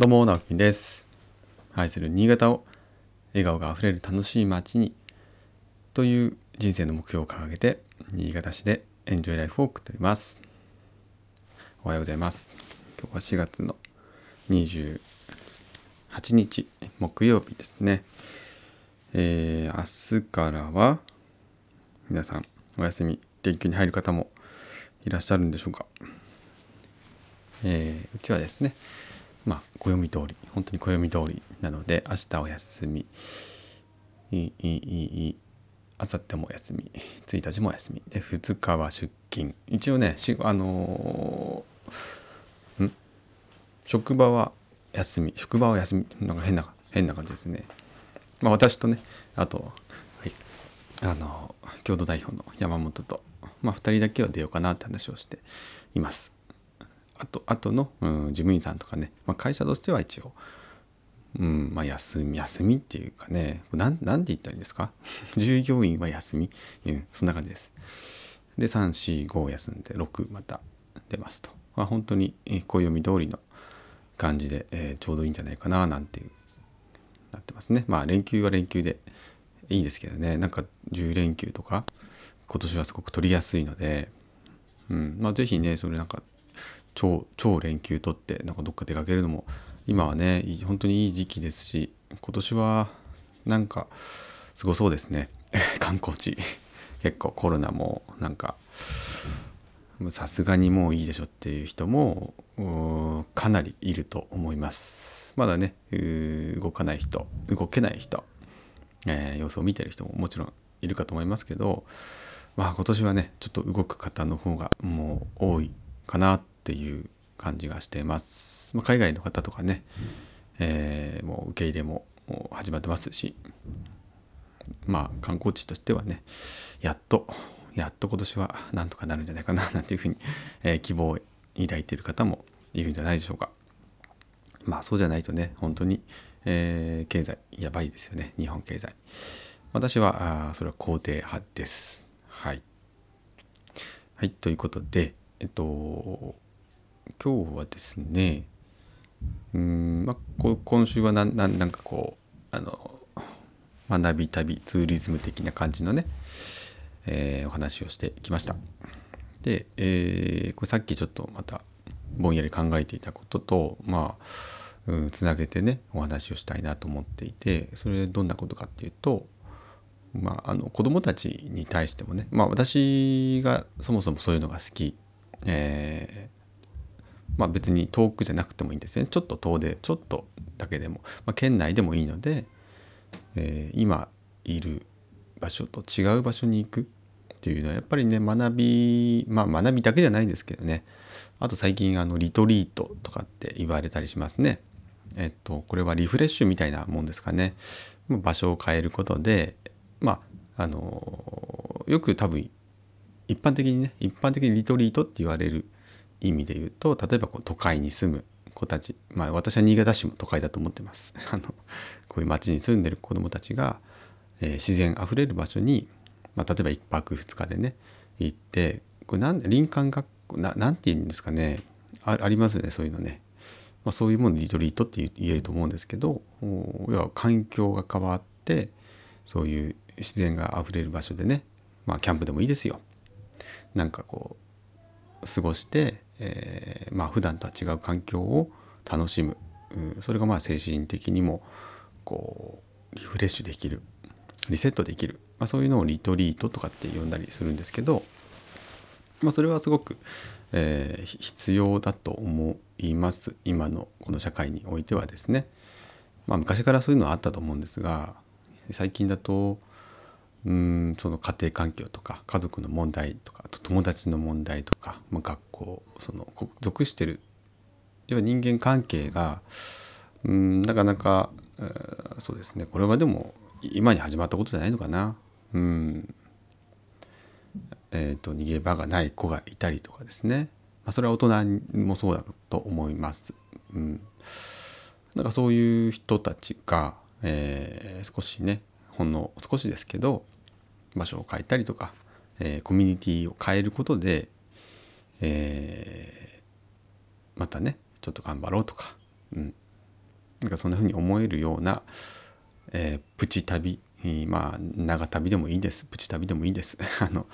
どうも、直樹です。愛する新潟を笑顔があふれる楽しい街にという人生の目標を掲げて新潟市でエンジョイライフを送っております。おはようございます。今日は4月の28日木曜日ですね。えー、明日からは皆さんお休み連休に入る方もいらっしゃるんでしょうか。えーうちはですねまあ暦通り本当に暦通りなので明日お休み。いいいいいあさってもお休み1日もお休み。で2日は出勤。一応ねしあのーん？職場は休み。職場は休み。なんか変な変な感じですね。まあ私とねあとはい。あの共同代表の山本とまあ2人だけは出ようかなって話をしています。あとあとの、うん、事務員さんとかね、まあ、会社としては一応、うんまあ、休み休みっていうかね。なんなんて言ったらいいんですか？従業員は休み、うん、そんな感じです。で345休んで6また出ますと、まあ、本当にえー暦通りの感じで、えーちょうどいいんじゃないかななんていうなってますね。まあ連休は連休でいいですけどね。なんか10連休とか今年はすごく取りやすいので。うんまあ、ぜひねそれなんか超超連休取ってなんかどっか出かけるのも今はね本当にいい時期ですし今年はなんかすごそうですね。観光地。結構コロナもなんかさすがにもういいでしょっていう人もかなりいると思います。まだね動かない人動けない人、えー様子を見てる人ももちろんいるかと思いますけどまあ今年はねちょっと動く方の方がもう多いかなっていう感じがしています、まあ、海外の方とかね、えーもう受け入れも始まってますしまあ観光地としてはねやっとやっと今年はなんとかなるんじゃないかな なんていうふうに、えー希望を抱いている方もいるんじゃないでしょうか。まあそうじゃないとね本当に、えー経済やばいですよね。日本経済。私はあーそれは肯定派です。はい。はいということでえっと今日はですねうんまあこ今週はなんななんかこうあの学び旅ツーリズム的な感じのね、えーお話をしてきました。で、えーこれさっきちょっとまたぼんやり考えていたこととまあうんつなげてねお話をしたいなと思っていてそれどんなことかっていうとまあ、あの子供たちに対してもね、まあ、私がそもそもそういうのが好き、えーまあ、別に遠くじゃなくてもいいんですよねちょっと遠でちょっとだけでも、まあ、県内でもいいので、えー今いる場所と違う場所に行くっていうのはやっぱりね学びまあ学びだけじゃないんですけどねあと最近あのリトリートとかって言われたりしますね。えっとこれはリフレッシュみたいなもんですかね。ま場所を変えることでまああのよく多分一般的にね一般的にリトリートって言われる意味で言うと例えばこう都会に住む子たちまあ私は新潟市も都会だと思ってます。あのこういう町に住んでる子どもたちが、えー自然あふれる場所に、まあ、例えば1泊2日でね行ってこれなん林間学校ななんて言うんですかねあありますよねそういうのね、まあ、そういうものリトリートって言えると思うんですけど要は環境が変わってそういう自然があふれる場所でねまあキャンプでもいいですよ。なんかこう過ごして、えーまあ普段とは違う環境を楽しむ、うんそれがまあ精神的にもこうリフレッシュできる。リセットできる、まあ、そういうのをリトリートとかって呼んだりするんですけど、まあ、それはすごく、えー必要だと思います。今のこの社会においてはですね。まあ、昔からそういうのはあったと思うんですが最近だとうんその家庭環境とか家族の問題とかあと友達の問題とか、まあ、学校その属してる要は人間関係がうんなかなか、えーそうですねこれはでも今に始まったことじゃないのかな。うんえー、と逃げ場がない子がいたりとかですね、まあ、それは大人もそうだと思います。うん、なんかそういう人たちが、えー少しねほんの少しですけど場所を変えたりとか、えーコミュニティを変えることで、えーまたねちょっと頑張ろうとか、うん。なんかそんな風に思えるような、えー、プチ旅まあ長旅でもいいです。プチ旅でもいいです。あの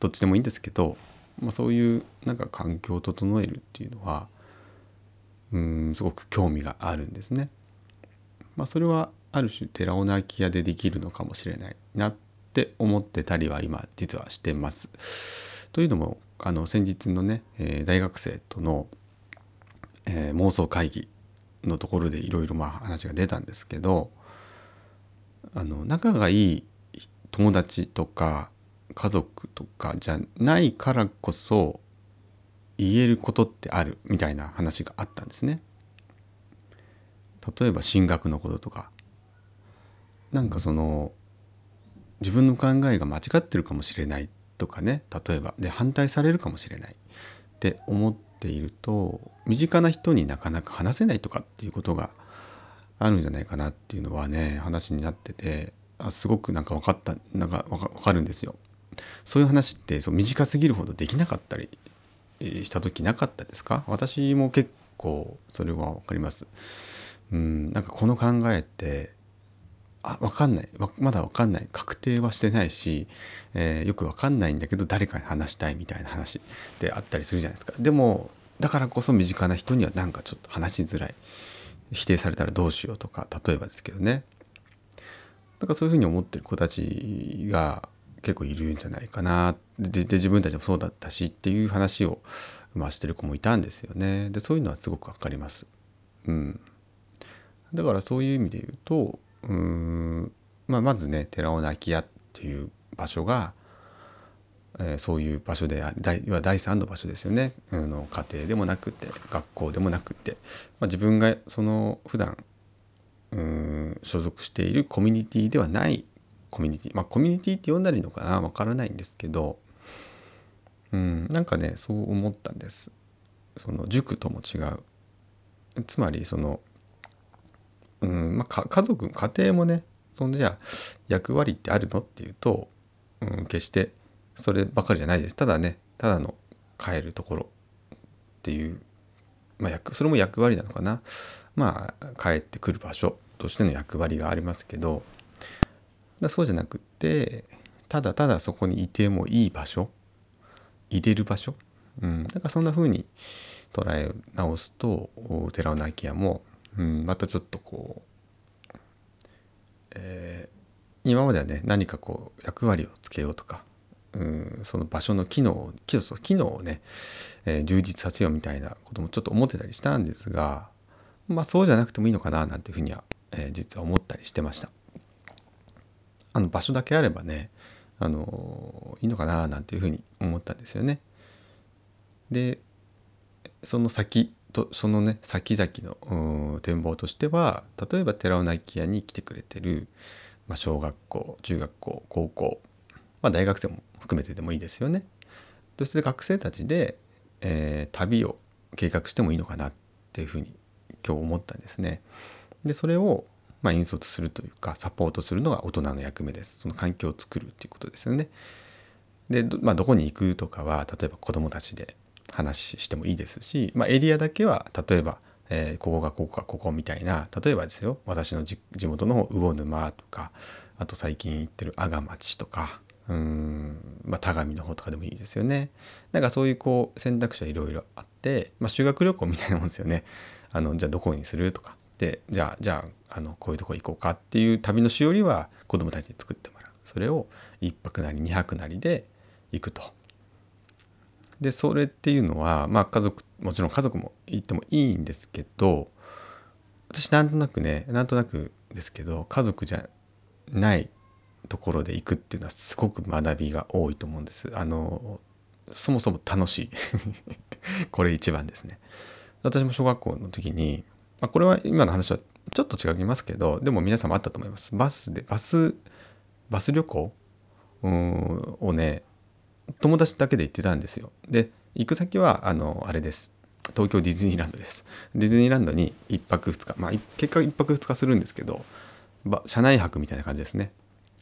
どっちでもいいんですけど、まあ、そういうなんか環境を整えるっていうのはうんすごく興味があるんですね。まあ、それはある種寺尾空き家でできるのかもしれないなって思ってたりは今実はしてます。というのもあの先日のね、えー、大学生との、えー、妄想会議のところでいろいろ話が出たんですけどあの仲がいい友達とか家族とかじゃないからこそ言えることってあるみたいな話があったんですね。例えば進学のこととかなんかその自分の考えが間違ってるかもしれないとかね例えばで反対されるかもしれないって思っていると身近な人になかなか話せないとかっていうことがあるんじゃないかなっていうのはね話になっててあすごくなんか分かったなんか分かるんですよ。そういう話ってそう短すぎるほどできなかったりした時なかったですか？私も結構それは分かります。うんなんかこの考えってあ分かんない。まだ分かんない。確定はしてないし、えー、よく分かんないんだけど誰かに話したいみたいな話であったりするじゃないですか。でもだからこそ身近な人にはなんかちょっと話しづらい。否定されたらどうしようとか例えばですけどね。だからそういうふうに思ってる子たちが結構いるんじゃないかな。でで自分たちもそうだったしっていう話を、まあ、してる子もいたんですよね。でそういうのはすごく分かります。うん、だからそういう意味で言うとうーん、まあ、まずね寺尾泣き屋っていう場所が、えー、そういう場所であ第第三の場所ですよね、うん、の家庭でもなくて学校でもなくて、まあ、自分がその普段うん所属しているコミュニティではないコミュニティ。まあコミュニティって呼んだらいいのかなわからないんですけどうんなんかねそう思ったんです。その塾とも違う。つまりそのうんまあ、家族家庭もねそんでじゃあ役割ってあるの？っていうと、うん、決してそればかりじゃないです。ただねただの帰るところっていう、まあ、それも役割なのかな。まあ帰ってくる場所としての役割がありますけどだそうじゃなくってただただそこにいてもいい場所入れる場所、うん、だからそんな風に捉え直すと寺尾泣屋もうん、またちょっとこう、えー、今まではね何かこう役割をつけようとか、うん、その場所の機能機能をね、えー、充実させようみたいなこともちょっと思ってたりしたんですがまあそうじゃなくてもいいのかななんていうふうには、えー、実は思ったりしてました。あの場所だけあればねあのいいのかななんていうふうに思ったんですよね。でその先とそのね先々の展望としては例えば寺尾泣屋に来てくれてる、まあ、小学校中学校高校、まあ、大学生も含めてでもいいですよね。そして学生たちで、えー、旅を計画してもいいのかなっていうふうに今日思ったんですね。でそれをまあ、引率するというかサポートするのが大人の役目です。その環境を作るっていうことですよね。でど,、まあ、どこに行くとかは例えば子どもたちで話してもいいですし、まあ、エリアだけは例えば、えー、ここがここかここみたいな例えばですよ私の地元の魚沼とかあと最近行ってる阿賀町とかうん、まあ、田上の方とかでもいいですよね。なんかそういうこう選択肢はいろいろあって、まあ、修学旅行みたいなもんですよね。あのじゃあどこにするとかでじゃあじゃああのこういうとこ行こうかっていう旅のしおりは子どもたちに作ってもらうそれを1泊なり2泊なりで行くとでそれっていうのはまあ家族もちろん家族も行ってもいいんですけど私なんとなくねなんとなくですけど家族じゃないところで行くっていうのはすごく学びが多いと思うんです。あのそもそも楽しい これ一番ですね。私も小学校の時に、まあ、これは今の話はちょっと違いますけどでも皆さんもあったと思います。バスでバスバス旅行？をね友達だけで行ってたんですよ。で行く先はあのあれです東京ディズニーランドです。ディズニーランドに1泊2日まあ結果1泊2日するんですけど車内泊みたいな感じですね。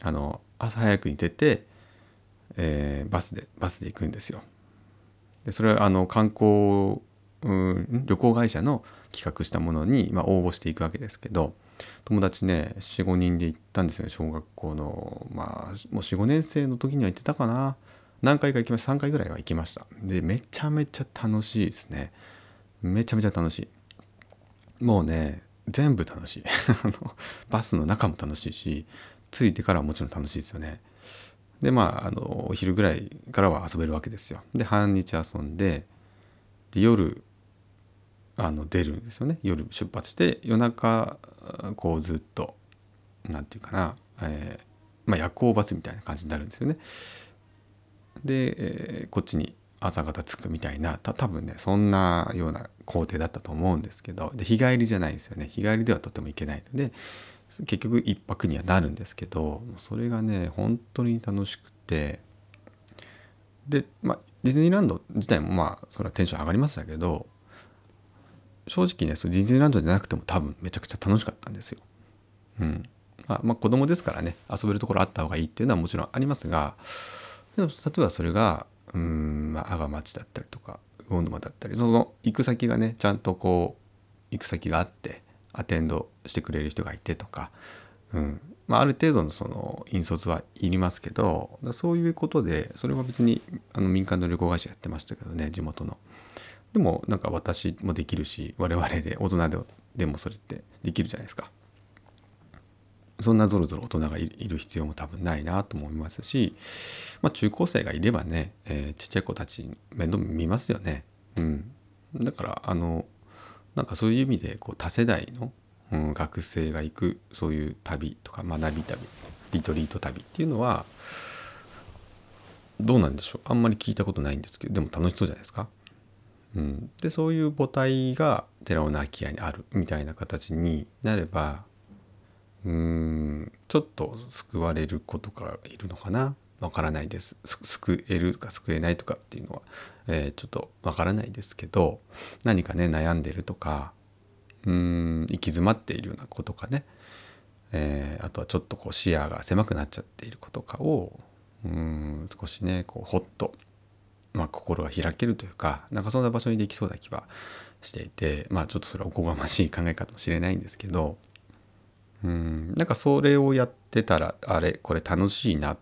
あの朝早くに出て、えー、バスでバスで行くんですよ。でそれはあの観光うん旅行会社の企画したものに、まあ、応募していくわけですけど友達ね45人で行ったんですよね小学校のまあもう45年生の時には行ってたかな何回か行きました。3回ぐらいは行きました。でめちゃめちゃ楽しいですね。めちゃめちゃ楽しい。もうね全部楽しい。バスの中も楽しいし着いてからはもちろん楽しいですよね。でまああのお昼ぐらいからは遊べるわけですよ。で半日遊んでで夜あの出るんですよね。夜出発して夜中こうずっと何て言うかな、えー、まあ、夜行バスみたいな感じになるんですよね。で、えー、こっちに朝方着くみたいなた多分ねそんなような工程だったと思うんですけどで日帰りじゃないですよね日帰りではとても行けないので結局1泊にはなるんですけどそれがね本当に楽しくてでまあディズニーランド自体もまあそれはテンション上がりましたけど正直ねそディズニーランドじゃなくても多分めちゃくちゃ楽しかったんですよ。うんまあ、まあ子供ですからね遊べるところあった方がいいっていうのはもちろんありますが例えばそれがうん、まあ、阿賀町だったりとか魚沼だったりその行く先がねちゃんとこう行く先があってアテンドしてくれる人がいてとか、うんまあ、ある程度のその引率はいりますけどそういうことでそれは別にあの民間の旅行会社やってましたけどね地元の。でもなんか私もできるし我々で大人でもそれってできるじゃないですか。そんなぞろぞろ大人がいる必要も多分ないなと思いますし、まあ、中高生がいればね、えー、ちっちゃい子たち面倒見ますよね。うん、だからあのなんかそういう意味でこう多世代の、うん、学生が行くそういう旅とか学び旅リトリート旅っていうのはどうなんでしょうあんまり聞いたことないんですけどでも楽しそうじゃないですか。うん、でそういう母体が寺尾の空き家にあるみたいな形になればうん。ちょっと救われる子とかいるのかな？わからないです。救えるか救えないとかっていうのは、えー、ちょっとわからないですけど何かね悩んでるとかうん行き詰まっているような子とかね、えー、あとはちょっとこう視野が狭くなっちゃっている子とかをうん少しねこうほっとまあ、心が開けるというかなんかそんな場所にできそうな気はしていてまあちょっとそれはおこがましい考えかもしれないんですけどうんなんかそれをやってたらあれこれ楽しいな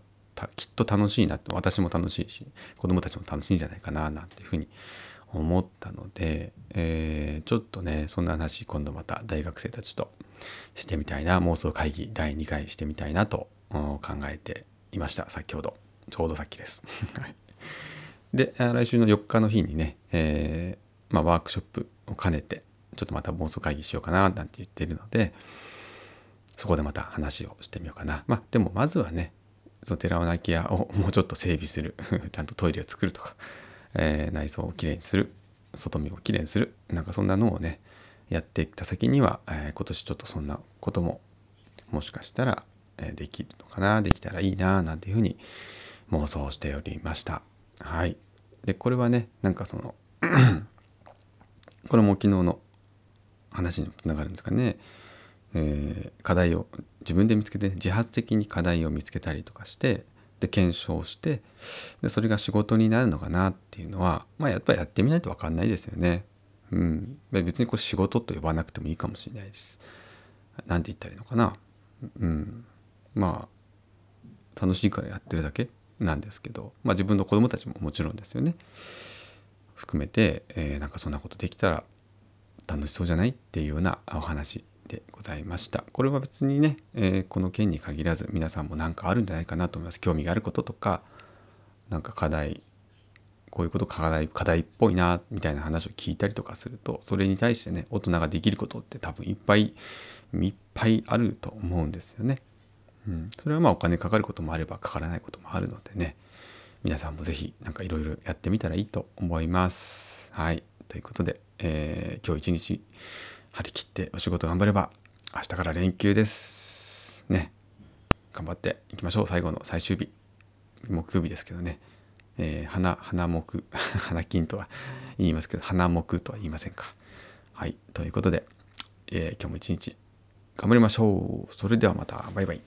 きっと楽しいなって私も楽しいし子供たちも楽しいんじゃないかななんていうふうに思ったので、えー、ちょっとねそんな話今度また大学生たちとしてみたいな妄想会議第2回してみたいなと考えていました先ほどちょうどさっきです。で来週の4日の日にね、えー、まあ、ワークショップを兼ねてちょっとまた妄想会議しようかななんて言ってるのでそこでまた話をしてみようかなまあでもまずはねその寺尾の空き家をもうちょっと整備する ちゃんとトイレを作るとか、えー、内装をきれいにする外見をきれいにするなんかそんなのをねやっていった先には、えー、今年ちょっとそんなことももしかしたら、えー、できるのかなできたらいいななんていうふうに妄想しておりました。はい。で、これはね、なんかその これも昨日の話にもつながるんですかね。えー、課題を自分で見つけて自発的に課題を見つけたりとかしてで検証してでそれが仕事になるのかなっていうのはまあやっぱりやってみないと分かんないですよね。うん、別にこれ仕事と呼ばなくてもいいかもしれないです。なんて言ったらいいのかな。うん、まあ楽しいからやってるだけなんですけど、まあ、自分の子供たちももちろんですよね含めて、えー、なんかそんなことできたら楽しそうじゃないっていうようなお話でございましたこれは別にね、えー、この件に限らず皆さんも何かあるんじゃないかなと思います興味があることとか何か課題こういうこと課題課題っぽいなみたいな話を聞いたりとかするとそれに対してね大人ができることって多分いっぱいいっぱいあると思うんですよね。うん、それはまあお金かかることもあればかからないこともあるのでね皆さんも是非何かいろいろやってみたらいいと思います。はいということで、えー、今日一日張り切ってお仕事頑張れば明日から連休です。ね頑張っていきましょう最後の最終日木曜日ですけどね、えー、花花木 花金とは言いますけど花木とは言いませんか。はいということで、えー、今日も一日頑張りましょう。それではまたバイバイ。